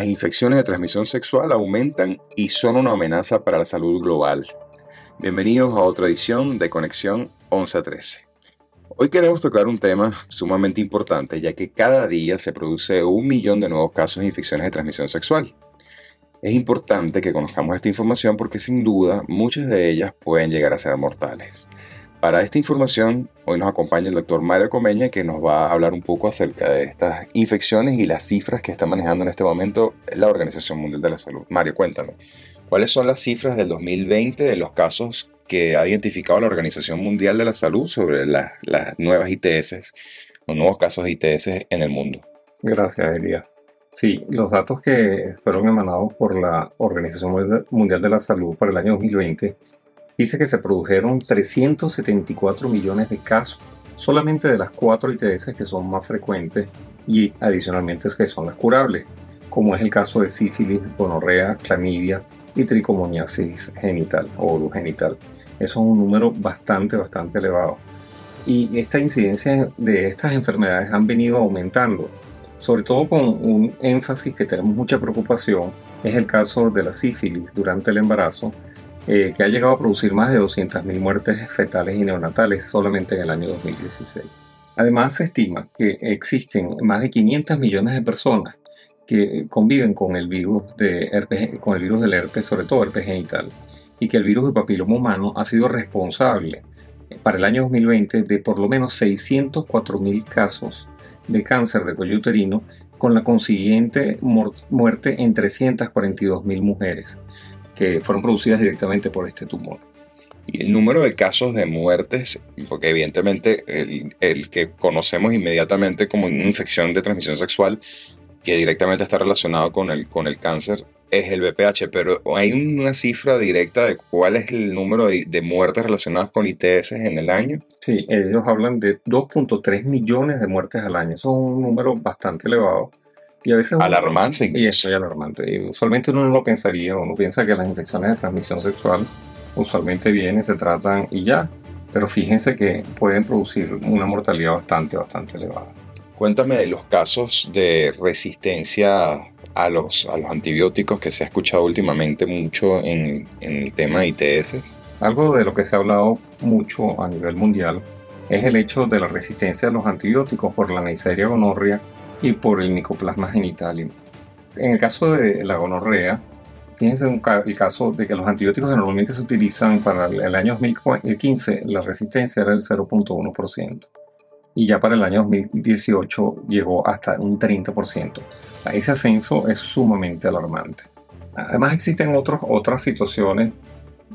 Las infecciones de transmisión sexual aumentan y son una amenaza para la salud global. Bienvenidos a otra edición de Conexión 11 a 13. Hoy queremos tocar un tema sumamente importante ya que cada día se produce un millón de nuevos casos de infecciones de transmisión sexual. Es importante que conozcamos esta información porque sin duda muchas de ellas pueden llegar a ser mortales. Para esta información, hoy nos acompaña el doctor Mario Comeña, que nos va a hablar un poco acerca de estas infecciones y las cifras que está manejando en este momento la Organización Mundial de la Salud. Mario, cuéntame, ¿cuáles son las cifras del 2020 de los casos que ha identificado la Organización Mundial de la Salud sobre las nuevas ITS o nuevos casos de ITS en el mundo? Gracias, Elia. Sí, los datos que fueron emanados por la Organización Mundial de la Salud para el año 2020 dice que se produjeron 374 millones de casos solamente de las cuatro ITS que son más frecuentes y adicionalmente que son las curables, como es el caso de sífilis, gonorrea, clamidia y tricomoniasis genital o genital. Eso es un número bastante, bastante elevado. Y esta incidencia de estas enfermedades han venido aumentando, sobre todo con un énfasis que tenemos mucha preocupación, es el caso de la sífilis durante el embarazo, eh, que ha llegado a producir más de 200.000 muertes fetales y neonatales solamente en el año 2016. Además, se estima que existen más de 500 millones de personas que conviven con el virus, de con el virus del herpes, sobre todo herpes genital, y que el virus del papiloma humano ha sido responsable para el año 2020 de por lo menos 604.000 casos de cáncer de cuello uterino, con la consiguiente muerte en 342.000 mujeres que fueron producidas directamente por este tumor. Y el número de casos de muertes, porque evidentemente el, que conocemos inmediatamente como una infección de transmisión sexual, que directamente está relacionado con el, con el cáncer, es el BPH, pero hay una cifra directa de cuál es el número de, de, muertes relacionadas con ITS en el año. Sí, ellos hablan de 2.3 millones de muertes al año. Eso es un número bastante elevado. Y a veces alarmante. y eso es alarmante. Y usualmente uno no lo pensaría, uno piensa que las infecciones de transmisión sexual usualmente vienen, se tratan y ya. Pero fíjense que pueden producir una mortalidad bastante, bastante elevada. Cuéntame de los casos de resistencia a los, a los antibióticos que se ha escuchado últimamente mucho en, en el tema de ITS. Algo de lo que se ha hablado mucho a nivel mundial es el hecho de la resistencia a los antibióticos por la Neisseria gonorrea y por el micoplasma genital. En el caso de la gonorrea, fíjense el caso de que los antibióticos que normalmente se utilizan para el año 2015, la resistencia era del 0.1%. Y ya para el año 2018 llegó hasta un 30%. Ese ascenso es sumamente alarmante. Además existen otros, otras situaciones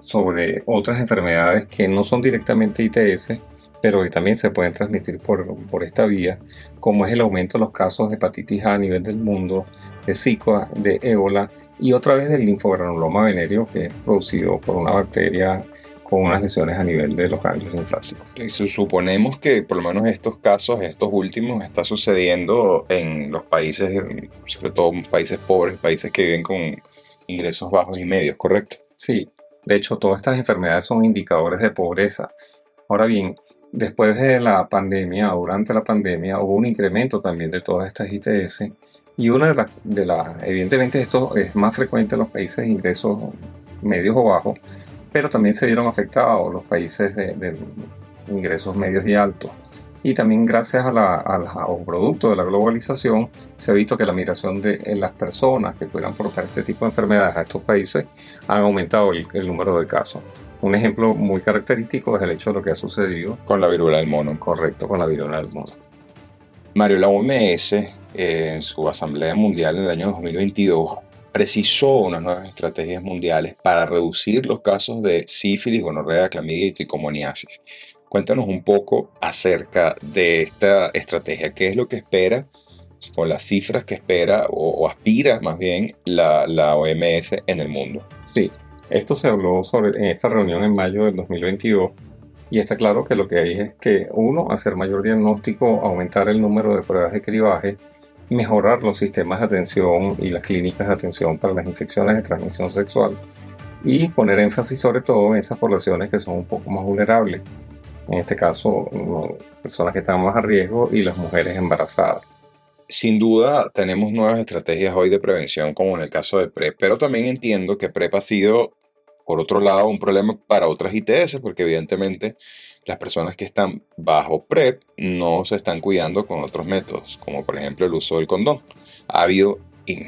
sobre otras enfermedades que no son directamente ITS, pero que también se pueden transmitir por, por esta vía, como es el aumento de los casos de hepatitis A a nivel del mundo, de Zika, de ébola y otra vez del linfogranuloma venéreo que es producido por una bacteria con unas lesiones a nivel de los ganglios linfáticos. Y suponemos que por lo menos estos casos, estos últimos, está sucediendo en los países, sobre todo países pobres, países que viven con ingresos bajos y medios, ¿correcto? Sí, de hecho todas estas enfermedades son indicadores de pobreza. Ahora bien, Después de la pandemia, durante la pandemia, hubo un incremento también de todas estas ITS. Y una de las, de la, evidentemente esto es más frecuente en los países de ingresos medios o bajos, pero también se vieron afectados los países de, ingresos medios y altos. Y también gracias a, la, a, los productos de la globalización se ha visto que la migración de las personas que puedan portar este tipo de enfermedades a estos países han aumentado el número de casos. Un ejemplo muy característico es el hecho de lo que ha sucedido con la viruela del mono. Correcto, con la viruela del mono. Mario, la OMS, eh, en su Asamblea Mundial en el año 2022, precisó unas nuevas estrategias mundiales para reducir los casos de sífilis, gonorrea, clamidia y tricomoniasis. Cuéntanos un poco acerca de esta estrategia. ¿Qué es lo que espera, con las cifras que espera o, aspira más bien la, la OMS en el mundo? Sí, esto se habló sobre, en esta reunión en mayo del 2022 y está claro que lo que hay es que, uno, hacer mayor diagnóstico, aumentar el número de pruebas de cribaje, mejorar los sistemas de atención y las clínicas de atención para las infecciones de transmisión sexual y poner énfasis sobre todo en esas poblaciones que son un poco más vulnerables. En este caso, personas que están más a riesgo y las mujeres embarazadas. Sin duda tenemos nuevas estrategias hoy de prevención, como en el caso de PrEP, pero también entiendo que PrEP ha sido, por otro lado, un problema para otras ITS, porque evidentemente las personas que están bajo PrEP no se están cuidando con otros métodos, como por ejemplo el uso del condón. Ha habido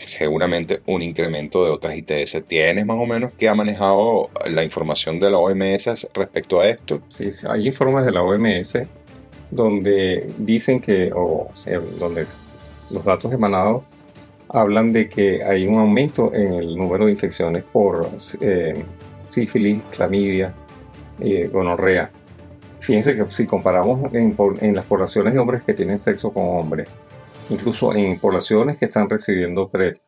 seguramente un incremento de otras ITS. ¿Tienes más o menos que ha manejado la información de la OMS respecto a esto? Sí, hay informes de la OMS donde dicen que, o eh, donde los datos emanados hablan de que hay un aumento en el número de infecciones por eh, sífilis, clamidia, eh, gonorrea. Fíjense que si comparamos en, en, las poblaciones de hombres que tienen sexo con hombres, incluso en poblaciones que están recibiendo PrEP,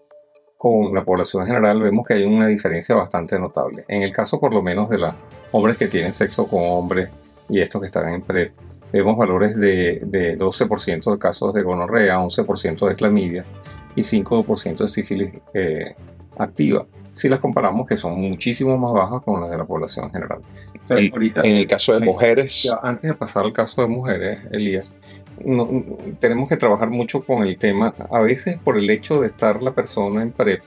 con la población general vemos que hay una diferencia bastante notable. En el caso por lo menos de los hombres que tienen sexo con hombres y estos que están en PrEP, vemos valores de, de 12% de casos de gonorrea, 11% de clamidia y 5% de sífilis eh, activa. Si las comparamos, que son muchísimo más bajas con las de la población general. en el caso de mujeres. antes de pasar al caso de mujeres, Elías, tenemos que trabajar mucho con el tema, a veces por el hecho de estar la persona en PrEP,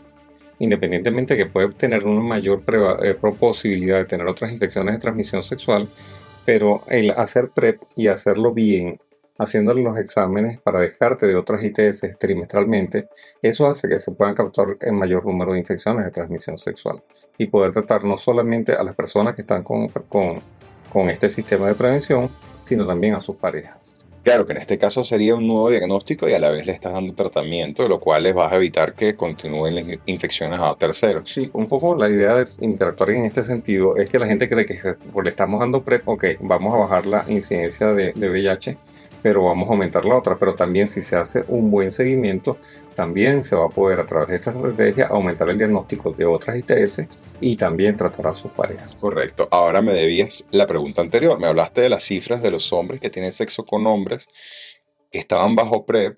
independientemente que puede tener una mayor eh, posibilidad de tener otras infecciones de transmisión sexual, pero el hacer PrEP y hacerlo bien, haciéndole los exámenes para dejarte de otras ITS trimestralmente, eso hace que se puedan captar el mayor número de infecciones de transmisión sexual y poder tratar no solamente a las personas que están con, con, con este sistema de prevención, sino también a sus parejas. Claro que en este caso sería un nuevo diagnóstico y a la vez le estás dando tratamiento, lo cual les vas a evitar que continúen las infecciones a terceros. Sí, un poco la idea de interactuar en este sentido es que la gente cree que le estamos dando PrEP, ok, vamos a bajar la incidencia de, de VIH, pero vamos a aumentar la otra. Pero también si se hace un buen seguimiento, también se va a poder a través de esta estrategia aumentar el diagnóstico de otras ITS y también tratar a sus parejas. Correcto. Ahora me debías la pregunta anterior. Me hablaste de las cifras de los hombres que tienen sexo con hombres que estaban bajo PrEP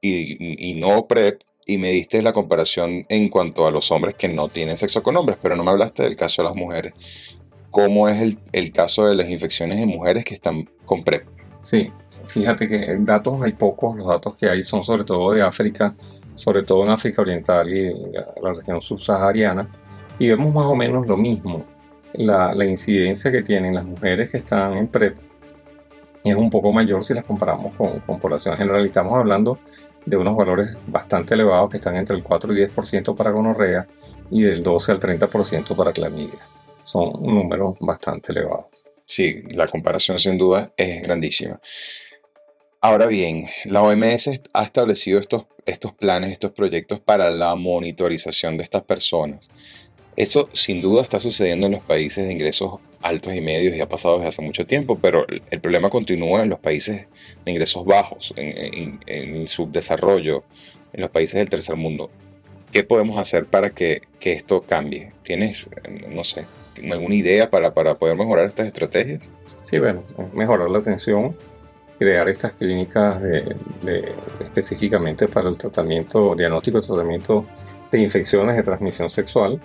y, no PrEP y me diste la comparación en cuanto a los hombres que no tienen sexo con hombres, pero no me hablaste del caso de las mujeres. ¿Cómo es el, el caso de las infecciones en mujeres que están con PrEP? Sí, fíjate que datos hay pocos, los datos que hay son sobre todo de África, sobre todo en África Oriental y la, región subsahariana, y vemos más o menos lo mismo. La, incidencia que tienen las mujeres que están en PrEP es un poco mayor si las comparamos con, con población general. Estamos hablando de unos valores bastante elevados que están entre el 4 y 10% para gonorrea y del 12 al 30% para clamidia. Son números bastante elevados sí, la comparación sin duda es grandísima. Ahora bien, la OMS ha establecido estos, estos planes, estos proyectos para la monitorización de estas personas. Eso sin duda está sucediendo en los países de ingresos altos y medios y ha pasado desde hace mucho tiempo, pero el problema continúa en los países de ingresos bajos, en, el subdesarrollo, en los países del tercer mundo. ¿Qué podemos hacer para que, que esto cambie? ¿Tienes, no sé, alguna idea para, para poder mejorar estas estrategias? Sí, bueno, mejorar la atención, crear estas clínicas de, específicamente para el tratamiento, diagnóstico y tratamiento de infecciones de transmisión sexual.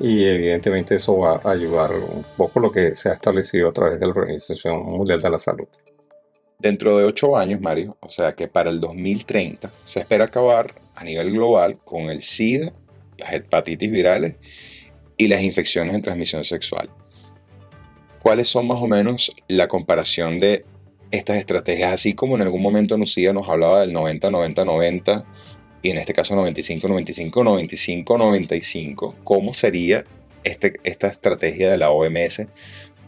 Y evidentemente eso va a ayudar un poco lo que se ha establecido a través de la Organización Mundial de la Salud. Dentro de ocho años, Mario, o sea que para el 2030 se espera acabar a nivel global con el SIDA, las hepatitis virales y las infecciones en transmisión sexual. ¿Cuáles son más o menos la comparación de estas estrategias? Así como en algún momento Lucía nos hablaba del 90-90-90 y en este caso 95-95, 95-95, ¿cómo sería este, esta estrategia de la OMS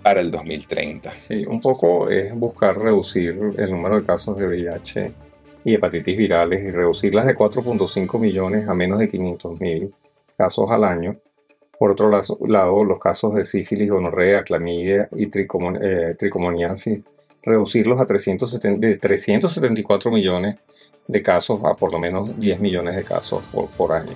para el 2030? Sí, un poco es buscar reducir el número de casos de VIH y hepatitis virales y reducirlas de 4.5 millones a menos de 500 mil casos al año por otro lado, los casos de sífilis, gonorrea, clamidia y eh, tricomoniasis, reducirlos a 370, de 374 millones de casos a por lo menos 10 millones de casos por, año.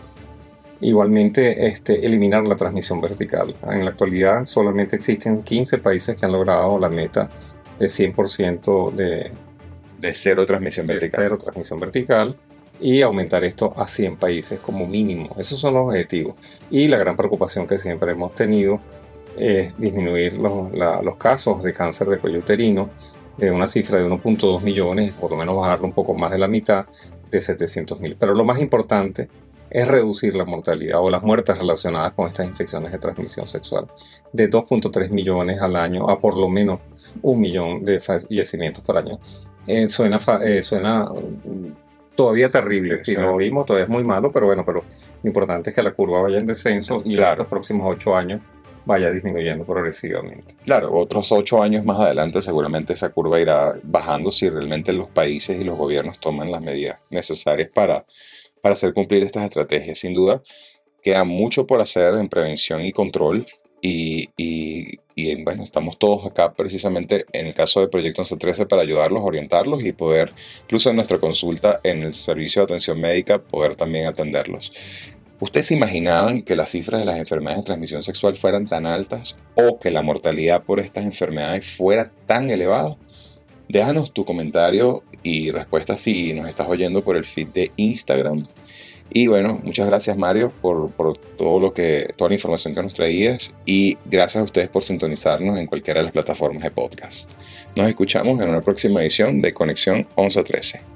Igualmente, este, eliminar la transmisión vertical. En la actualidad solamente existen 15 países que han logrado la meta de 100% de, de cero transmisión vertical. cero transmisión vertical y aumentar esto a 100 países como mínimo. Esos son los objetivos. Y la gran preocupación que siempre hemos tenido es disminuir los, los casos de cáncer de cuello uterino de una cifra de 1.2 millones, por lo menos bajarlo un poco más de la mitad, de 700 mil. Pero lo más importante es reducir la mortalidad o las muertes relacionadas con estas infecciones de transmisión sexual de 2.3 millones al año a por lo menos un millón de fallecimientos por año. Eh, suena, eh, suena todavía terrible, si lo vimos todavía es muy malo, pero bueno, pero lo importante es que la curva vaya en descenso y en los próximos ocho años vaya disminuyendo progresivamente. Claro, otros ocho años más adelante seguramente esa curva irá bajando si realmente los países y los gobiernos toman las medidas necesarias para para hacer cumplir estas estrategias. Sin duda, queda mucho por hacer en prevención y control. Y, y, bueno, estamos todos acá precisamente en el caso del Proyecto 1113 para ayudarlos, orientarlos y poder, incluso en nuestra consulta en el servicio de atención médica, poder también atenderlos. ¿Ustedes se imaginaban que las cifras de las enfermedades de transmisión sexual fueran tan altas o que la mortalidad por estas enfermedades fuera tan elevada? Déjanos tu comentario y respuesta si nos estás oyendo por el feed de Instagram. Y bueno, muchas gracias Mario por, por, todo lo que, toda la información que nos traías y gracias a ustedes por sintonizarnos en cualquiera de las plataformas de podcast. Nos escuchamos en una próxima edición de Conexión 1113.